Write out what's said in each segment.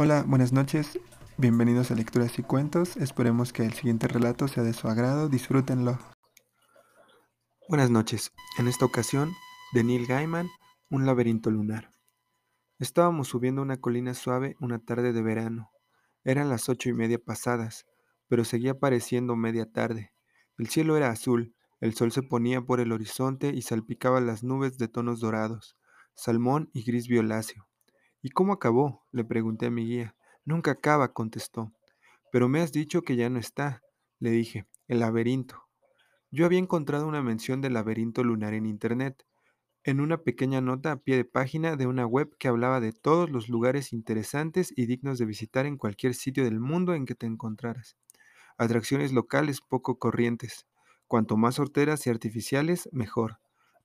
Hola, buenas noches. Bienvenidos a Lecturas y Cuentos. Esperemos que el siguiente relato sea de su agrado. Disfrútenlo. Buenas noches. En esta ocasión, de Neil Gaiman, Un laberinto lunar. Estábamos subiendo una colina suave una tarde de verano. Eran las ocho y media pasadas, pero seguía pareciendo media tarde. El cielo era azul, el sol se ponía por el horizonte y salpicaba las nubes de tonos dorados, salmón y gris violáceo. ¿Y cómo acabó? le pregunté a mi guía. Nunca acaba, contestó. Pero me has dicho que ya no está, le dije, el laberinto. Yo había encontrado una mención del laberinto lunar en Internet, en una pequeña nota a pie de página de una web que hablaba de todos los lugares interesantes y dignos de visitar en cualquier sitio del mundo en que te encontraras. Atracciones locales poco corrientes. Cuanto más sorteras y artificiales, mejor.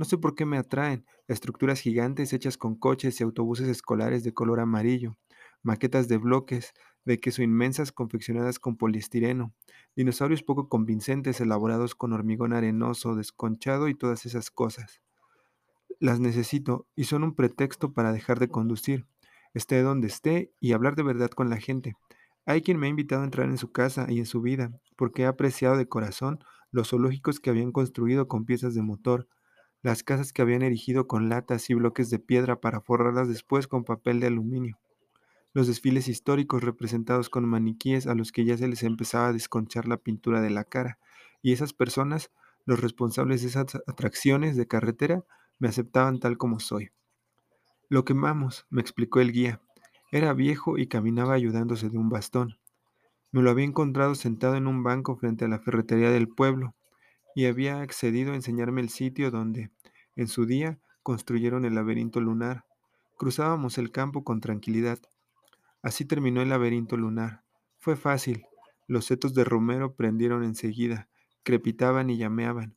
No sé por qué me atraen. Estructuras gigantes hechas con coches y autobuses escolares de color amarillo. Maquetas de bloques de queso inmensas confeccionadas con poliestireno. Dinosaurios poco convincentes elaborados con hormigón arenoso, desconchado y todas esas cosas. Las necesito y son un pretexto para dejar de conducir, esté donde esté y hablar de verdad con la gente. Hay quien me ha invitado a entrar en su casa y en su vida, porque he apreciado de corazón los zoológicos que habían construido con piezas de motor, las casas que habían erigido con latas y bloques de piedra para forrarlas después con papel de aluminio, los desfiles históricos representados con maniquíes a los que ya se les empezaba a desconchar la pintura de la cara, y esas personas, los responsables de esas atracciones de carretera, me aceptaban tal como soy. Lo quemamos, me explicó el guía. Era viejo y caminaba ayudándose de un bastón. Me lo había encontrado sentado en un banco frente a la ferretería del pueblo, y había accedido a enseñarme el sitio donde, en su día, construyeron el laberinto lunar. Cruzábamos el campo con tranquilidad. Así terminó el laberinto lunar. Fue fácil. Los setos de romero prendieron enseguida, crepitaban y llameaban.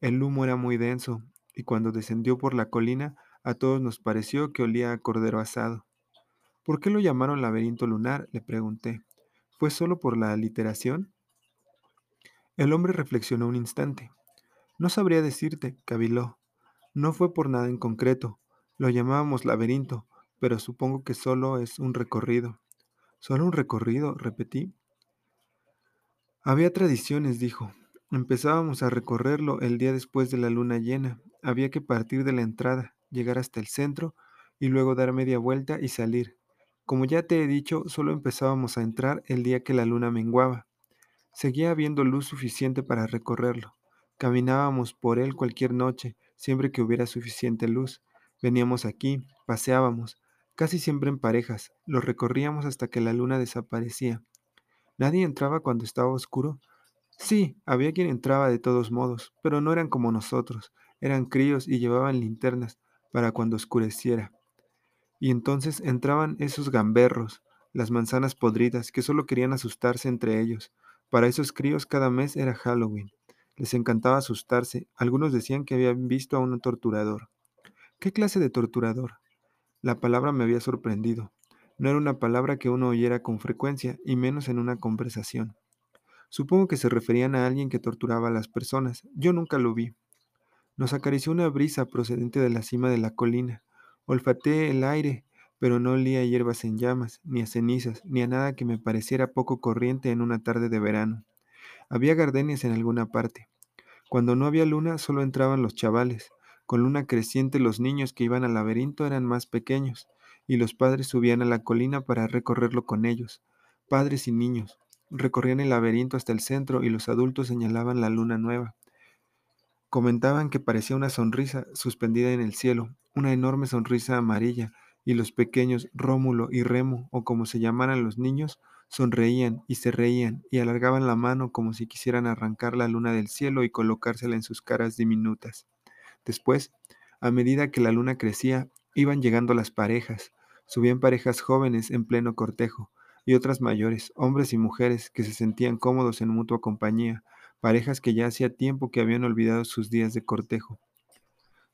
El humo era muy denso, y cuando descendió por la colina, a todos nos pareció que olía a cordero asado. ¿Por qué lo llamaron laberinto lunar? le pregunté. ¿Fue solo por la aliteración? El hombre reflexionó un instante. No sabría decirte, caviló. No fue por nada en concreto. Lo llamábamos laberinto, pero supongo que solo es un recorrido. ¿Solo un recorrido? repetí. Había tradiciones, dijo. Empezábamos a recorrerlo el día después de la luna llena. Había que partir de la entrada, llegar hasta el centro y luego dar media vuelta y salir. Como ya te he dicho, solo empezábamos a entrar el día que la luna menguaba. Seguía habiendo luz suficiente para recorrerlo. Caminábamos por él cualquier noche, siempre que hubiera suficiente luz. Veníamos aquí, paseábamos, casi siempre en parejas, lo recorríamos hasta que la luna desaparecía. ¿Nadie entraba cuando estaba oscuro? Sí, había quien entraba de todos modos, pero no eran como nosotros, eran críos y llevaban linternas para cuando oscureciera. Y entonces entraban esos gamberros, las manzanas podridas, que solo querían asustarse entre ellos, para esos críos cada mes era Halloween. Les encantaba asustarse. Algunos decían que habían visto a un torturador. ¿Qué clase de torturador? La palabra me había sorprendido. No era una palabra que uno oyera con frecuencia, y menos en una conversación. Supongo que se referían a alguien que torturaba a las personas. Yo nunca lo vi. Nos acarició una brisa procedente de la cima de la colina. Olfateé el aire pero no olía a hierbas en llamas, ni a cenizas, ni a nada que me pareciera poco corriente en una tarde de verano. Había gardenias en alguna parte. Cuando no había luna solo entraban los chavales. Con luna creciente los niños que iban al laberinto eran más pequeños, y los padres subían a la colina para recorrerlo con ellos. Padres y niños. Recorrían el laberinto hasta el centro y los adultos señalaban la luna nueva. Comentaban que parecía una sonrisa suspendida en el cielo, una enorme sonrisa amarilla, y los pequeños Rómulo y Remo, o como se llamaran los niños, sonreían y se reían y alargaban la mano como si quisieran arrancar la luna del cielo y colocársela en sus caras diminutas. Después, a medida que la luna crecía, iban llegando las parejas. Subían parejas jóvenes en pleno cortejo y otras mayores, hombres y mujeres que se sentían cómodos en mutua compañía, parejas que ya hacía tiempo que habían olvidado sus días de cortejo.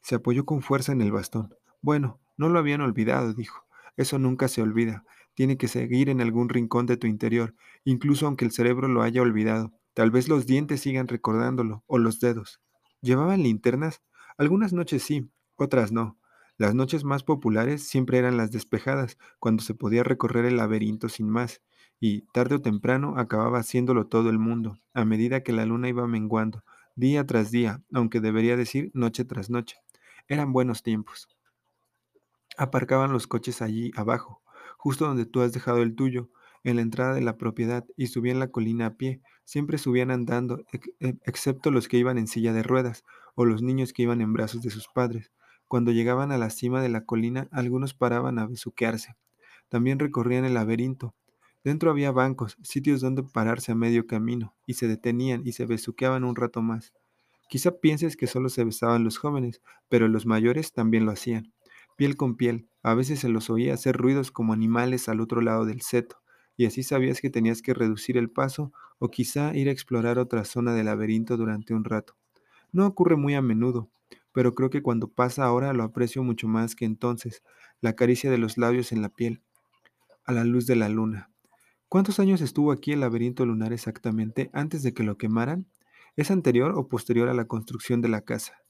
Se apoyó con fuerza en el bastón. Bueno, no lo habían olvidado, dijo. Eso nunca se olvida. Tiene que seguir en algún rincón de tu interior, incluso aunque el cerebro lo haya olvidado. Tal vez los dientes sigan recordándolo, o los dedos. ¿Llevaban linternas? Algunas noches sí, otras no. Las noches más populares siempre eran las despejadas, cuando se podía recorrer el laberinto sin más, y tarde o temprano acababa haciéndolo todo el mundo, a medida que la luna iba menguando, día tras día, aunque debería decir noche tras noche. Eran buenos tiempos. Aparcaban los coches allí abajo, justo donde tú has dejado el tuyo, en la entrada de la propiedad, y subían la colina a pie. Siempre subían andando, e, excepto los que iban en silla de ruedas, o los niños que iban en brazos de sus padres. Cuando llegaban a la cima de la colina, algunos paraban a besuquearse. También recorrían el laberinto. Dentro había bancos, sitios donde pararse a medio camino, y se detenían y se besuqueaban un rato más. Quizá pienses que solo se besaban los jóvenes, pero los mayores también lo hacían. Piel con piel, a veces se los oía hacer ruidos como animales al otro lado del seto, y así sabías que tenías que reducir el paso o quizá ir a explorar otra zona del laberinto durante un rato. No ocurre muy a menudo, pero creo que cuando pasa ahora lo aprecio mucho más que entonces, la caricia de los labios en la piel, a la luz de la luna. ¿Cuántos años estuvo aquí el laberinto lunar exactamente antes de que lo quemaran? ¿Es anterior o posterior a la construcción de la casa?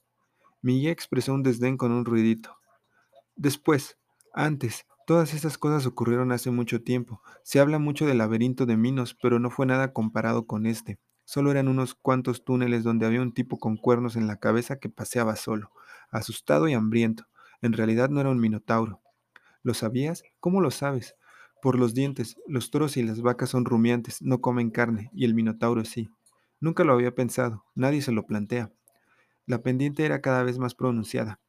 Mi expresó un desdén con un ruidito. Después, antes, todas esas cosas ocurrieron hace mucho tiempo. Se habla mucho del laberinto de Minos, pero no fue nada comparado con este. Solo eran unos cuantos túneles donde había un tipo con cuernos en la cabeza que paseaba solo, asustado y hambriento. En realidad no era un minotauro. ¿Lo sabías? ¿Cómo lo sabes? Por los dientes, los toros y las vacas son rumiantes, no comen carne, y el minotauro sí. Nunca lo había pensado, nadie se lo plantea. La pendiente era cada vez más pronunciada.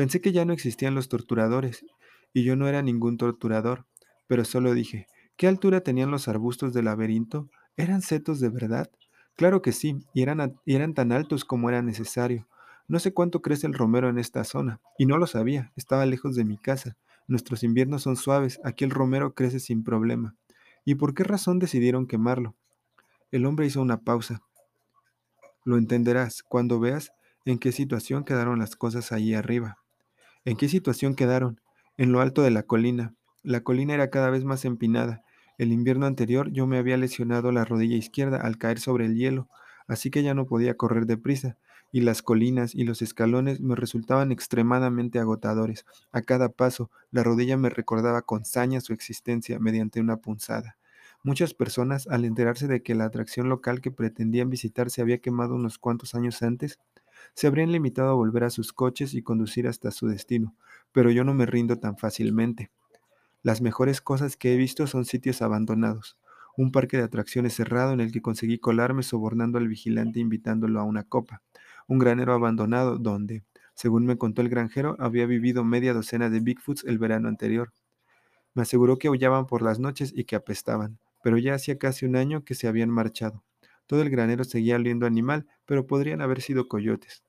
Pensé que ya no existían los torturadores, y yo no era ningún torturador, pero solo dije, ¿qué altura tenían los arbustos del laberinto? ¿Eran setos de verdad? Claro que sí, y eran, eran tan altos como era necesario. No sé cuánto crece el romero en esta zona, y no lo sabía, estaba lejos de mi casa. Nuestros inviernos son suaves, aquí el romero crece sin problema. ¿Y por qué razón decidieron quemarlo? El hombre hizo una pausa. Lo entenderás cuando veas en qué situación quedaron las cosas allí arriba. ¿En qué situación quedaron? En lo alto de la colina. La colina era cada vez más empinada, el invierno anterior yo me había lesionado la rodilla izquierda al caer sobre el hielo, así que ya no podía correr deprisa, y las colinas y los escalones me resultaban extremadamente agotadores. A cada paso, la rodilla me recordaba con saña su existencia mediante una punzada. Muchas personas, al enterarse de que la atracción local que pretendían visitar se había quemado unos cuantos años antes, se habrían limitado a volver a sus coches y conducir hasta su destino, pero yo no me rindo tan fácilmente. Las mejores cosas que he visto son sitios abandonados. Un parque de atracciones cerrado en el que conseguí colarme sobornando al vigilante invitándolo a una copa. Un granero abandonado donde, según me contó el granjero, había vivido media docena de Bigfoots el verano anterior. Me aseguró que aullaban por las noches y que apestaban, pero ya hacía casi un año que se habían marchado. Todo el granero seguía oliendo animal, pero podrían haber sido coyotes.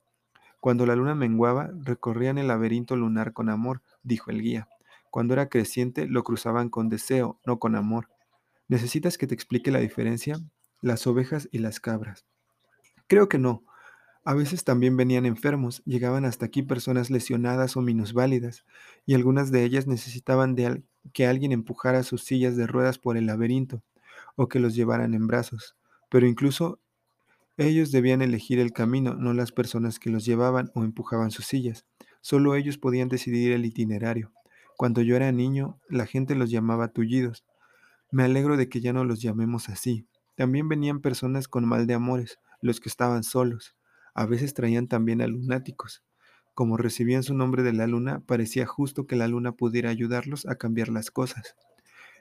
Cuando la luna menguaba, recorrían el laberinto lunar con amor, dijo el guía. Cuando era creciente lo cruzaban con deseo, no con amor. ¿Necesitas que te explique la diferencia? Las ovejas y las cabras. Creo que no. A veces también venían enfermos, llegaban hasta aquí personas lesionadas o minusválidas, y algunas de ellas necesitaban de que alguien empujara sus sillas de ruedas por el laberinto, o que los llevaran en brazos. Pero incluso ellos debían elegir el camino, no las personas que los llevaban o empujaban sus sillas. Solo ellos podían decidir el itinerario. Cuando yo era niño, la gente los llamaba tullidos. Me alegro de que ya no los llamemos así. También venían personas con mal de amores, los que estaban solos. A veces traían también a lunáticos. Como recibían su nombre de la luna, parecía justo que la luna pudiera ayudarlos a cambiar las cosas.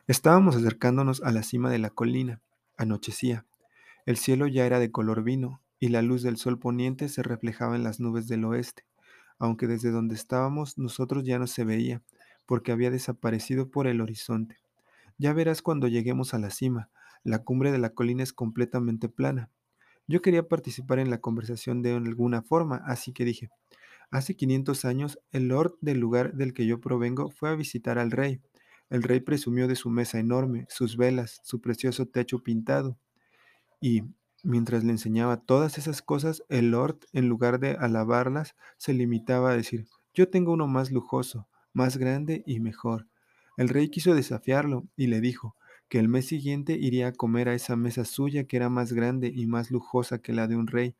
Estábamos acercándonos a la cima de la colina. Anochecía. El cielo ya era de color vino, y la luz del sol poniente se reflejaba en las nubes del oeste, aunque desde donde estábamos nosotros ya no se veía, porque había desaparecido por el horizonte. Ya verás cuando lleguemos a la cima, la cumbre de la colina es completamente plana. Yo quería participar en la conversación de alguna forma, así que dije, hace 500 años el lord del lugar del que yo provengo fue a visitar al rey. El rey presumió de su mesa enorme, sus velas, su precioso techo pintado. Y, mientras le enseñaba todas esas cosas, el lord, en lugar de alabarlas, se limitaba a decir, yo tengo uno más lujoso, más grande y mejor. El rey quiso desafiarlo y le dijo que el mes siguiente iría a comer a esa mesa suya que era más grande y más lujosa que la de un rey,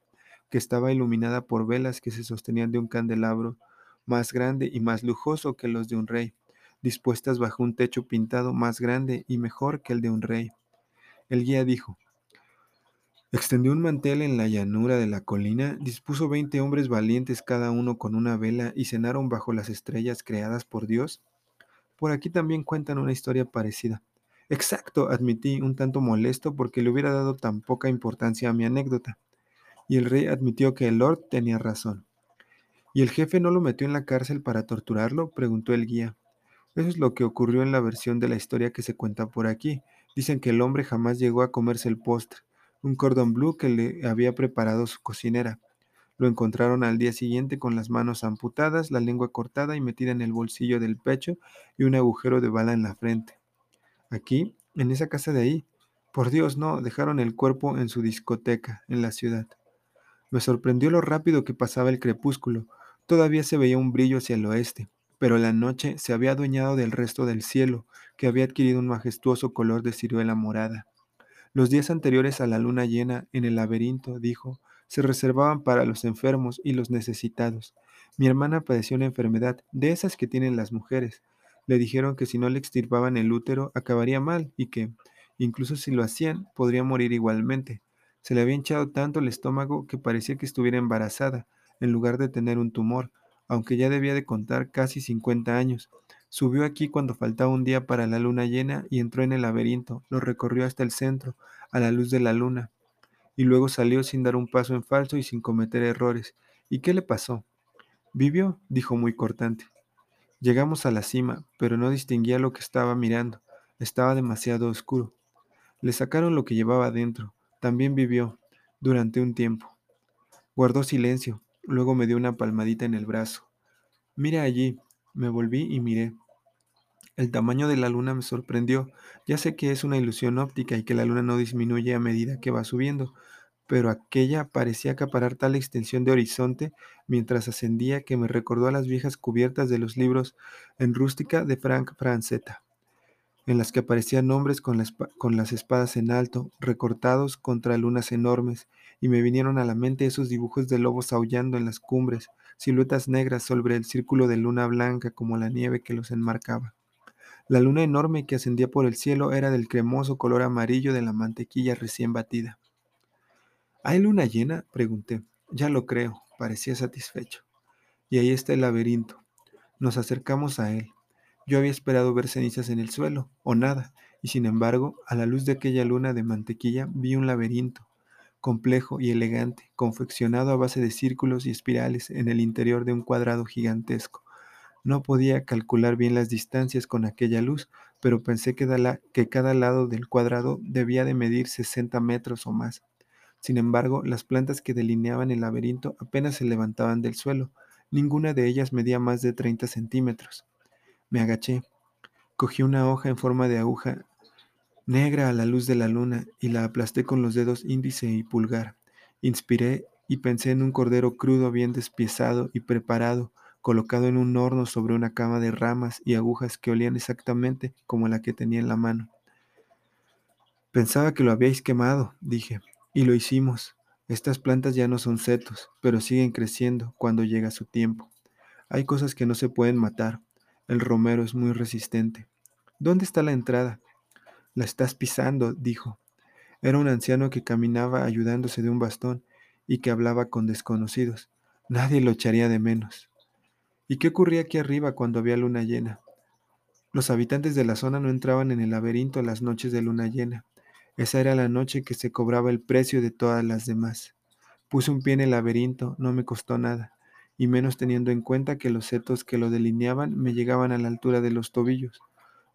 que estaba iluminada por velas que se sostenían de un candelabro más grande y más lujoso que los de un rey, dispuestas bajo un techo pintado más grande y mejor que el de un rey. El guía dijo, Extendió un mantel en la llanura de la colina, dispuso veinte hombres valientes cada uno con una vela y cenaron bajo las estrellas creadas por Dios. Por aquí también cuentan una historia parecida. Exacto, admití, un tanto molesto porque le hubiera dado tan poca importancia a mi anécdota. Y el rey admitió que el lord tenía razón. ¿Y el jefe no lo metió en la cárcel para torturarlo? preguntó el guía. Eso es lo que ocurrió en la versión de la historia que se cuenta por aquí. Dicen que el hombre jamás llegó a comerse el postre, un cordón blue que le había preparado su cocinera. Lo encontraron al día siguiente con las manos amputadas, la lengua cortada y metida en el bolsillo del pecho y un agujero de bala en la frente. Aquí, en esa casa de ahí. Por Dios, no, dejaron el cuerpo en su discoteca, en la ciudad. Me sorprendió lo rápido que pasaba el crepúsculo. Todavía se veía un brillo hacia el oeste, pero la noche se había adueñado del resto del cielo, que había adquirido un majestuoso color de ciruela morada. Los días anteriores a la luna llena en el laberinto, dijo, se reservaban para los enfermos y los necesitados. Mi hermana padeció una enfermedad, de esas que tienen las mujeres. Le dijeron que si no le extirpaban el útero acabaría mal y que, incluso si lo hacían, podría morir igualmente. Se le había hinchado tanto el estómago que parecía que estuviera embarazada, en lugar de tener un tumor, aunque ya debía de contar casi 50 años. Subió aquí cuando faltaba un día para la luna llena y entró en el laberinto, lo recorrió hasta el centro, a la luz de la luna, y luego salió sin dar un paso en falso y sin cometer errores. ¿Y qué le pasó? Vivió, dijo muy cortante. Llegamos a la cima, pero no distinguía lo que estaba mirando. Estaba demasiado oscuro. Le sacaron lo que llevaba adentro. También vivió, durante un tiempo. Guardó silencio, luego me dio una palmadita en el brazo. Mira allí. Me volví y miré. El tamaño de la luna me sorprendió. Ya sé que es una ilusión óptica y que la luna no disminuye a medida que va subiendo, pero aquella parecía acaparar tal extensión de horizonte mientras ascendía que me recordó a las viejas cubiertas de los libros en rústica de Frank Francetta, en las que aparecían hombres con, con las espadas en alto, recortados contra lunas enormes, y me vinieron a la mente esos dibujos de lobos aullando en las cumbres, siluetas negras sobre el círculo de luna blanca como la nieve que los enmarcaba. La luna enorme que ascendía por el cielo era del cremoso color amarillo de la mantequilla recién batida. ¿Hay luna llena? pregunté. Ya lo creo, parecía satisfecho. Y ahí está el laberinto. Nos acercamos a él. Yo había esperado ver cenizas en el suelo, o nada, y sin embargo, a la luz de aquella luna de mantequilla vi un laberinto, complejo y elegante, confeccionado a base de círculos y espirales en el interior de un cuadrado gigantesco, no podía calcular bien las distancias con aquella luz, pero pensé que, cada lado del cuadrado debía de medir 60 metros o más. Sin embargo, las plantas que delineaban el laberinto apenas se levantaban del suelo. Ninguna de ellas medía más de 30 centímetros. Me agaché. Cogí una hoja en forma de aguja negra a la luz de la luna y la aplasté con los dedos índice y pulgar. Inspiré y pensé en un cordero crudo bien despiezado y preparado colocado en un horno sobre una cama de ramas y agujas que olían exactamente como la que tenía en la mano. Pensaba que lo habíais quemado, dije, y lo hicimos. Estas plantas ya no son setos, pero siguen creciendo cuando llega su tiempo. Hay cosas que no se pueden matar. El romero es muy resistente. ¿Dónde está la entrada? La estás pisando, dijo. Era un anciano que caminaba ayudándose de un bastón y que hablaba con desconocidos. Nadie lo echaría de menos. ¿Y qué ocurría aquí arriba cuando había luna llena? Los habitantes de la zona no entraban en el laberinto las noches de luna llena. Esa era la noche que se cobraba el precio de todas las demás. Puse un pie en el laberinto, no me costó nada, y menos teniendo en cuenta que los setos que lo delineaban me llegaban a la altura de los tobillos.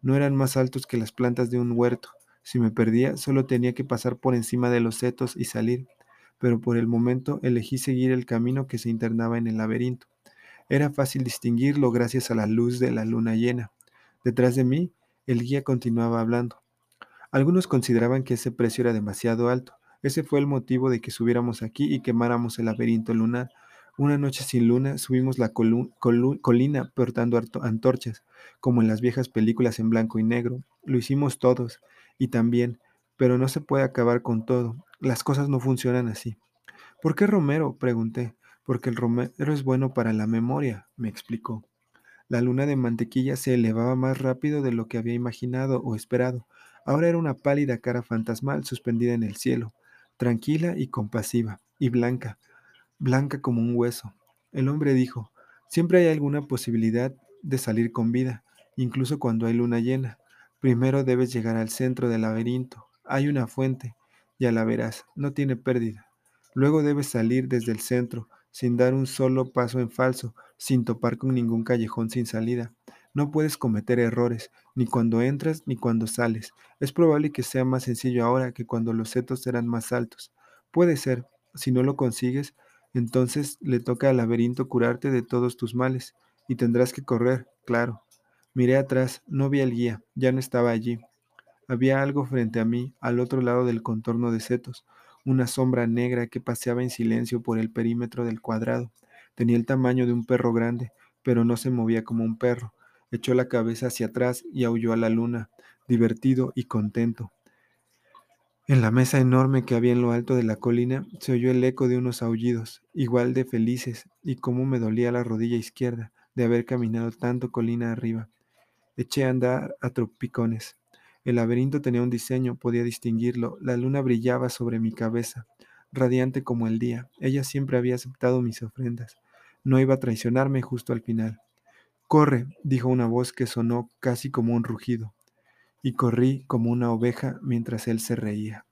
No eran más altos que las plantas de un huerto. Si me perdía, solo tenía que pasar por encima de los setos y salir, pero por el momento elegí seguir el camino que se internaba en el laberinto. Era fácil distinguirlo gracias a la luz de la luna llena. Detrás de mí, el guía continuaba hablando. Algunos consideraban que ese precio era demasiado alto. Ese fue el motivo de que subiéramos aquí y quemáramos el laberinto lunar. Una noche sin luna subimos la colina portando antorchas, como en las viejas películas en blanco y negro. Lo hicimos todos, y también, pero no se puede acabar con todo. Las cosas no funcionan así. ¿Por qué Romero? pregunté porque el romero es bueno para la memoria, me explicó. La luna de mantequilla se elevaba más rápido de lo que había imaginado o esperado. Ahora era una pálida cara fantasmal suspendida en el cielo, tranquila y compasiva, y blanca, blanca como un hueso. El hombre dijo, siempre hay alguna posibilidad de salir con vida, incluso cuando hay luna llena. Primero debes llegar al centro del laberinto. Hay una fuente, ya la verás, no tiene pérdida. Luego debes salir desde el centro, sin dar un solo paso en falso, sin topar con ningún callejón sin salida. No puedes cometer errores, ni cuando entras ni cuando sales. Es probable que sea más sencillo ahora que cuando los setos eran más altos. Puede ser, si no lo consigues, entonces le toca al laberinto curarte de todos tus males, y tendrás que correr, claro. Miré atrás, no vi al guía, ya no estaba allí. Había algo frente a mí, al otro lado del contorno de setos, una sombra negra que paseaba en silencio por el perímetro del cuadrado. Tenía el tamaño de un perro grande, pero no se movía como un perro. Echó la cabeza hacia atrás y aulló a la luna, divertido y contento. En la mesa enorme que había en lo alto de la colina se oyó el eco de unos aullidos, igual de felices, y cómo me dolía la rodilla izquierda de haber caminado tanto colina arriba. Eché a andar a tropicones. El laberinto tenía un diseño, podía distinguirlo. La luna brillaba sobre mi cabeza, radiante como el día. Ella siempre había aceptado mis ofrendas. No iba a traicionarme justo al final. Corre, dijo una voz que sonó casi como un rugido. Y corrí como una oveja mientras él se reía.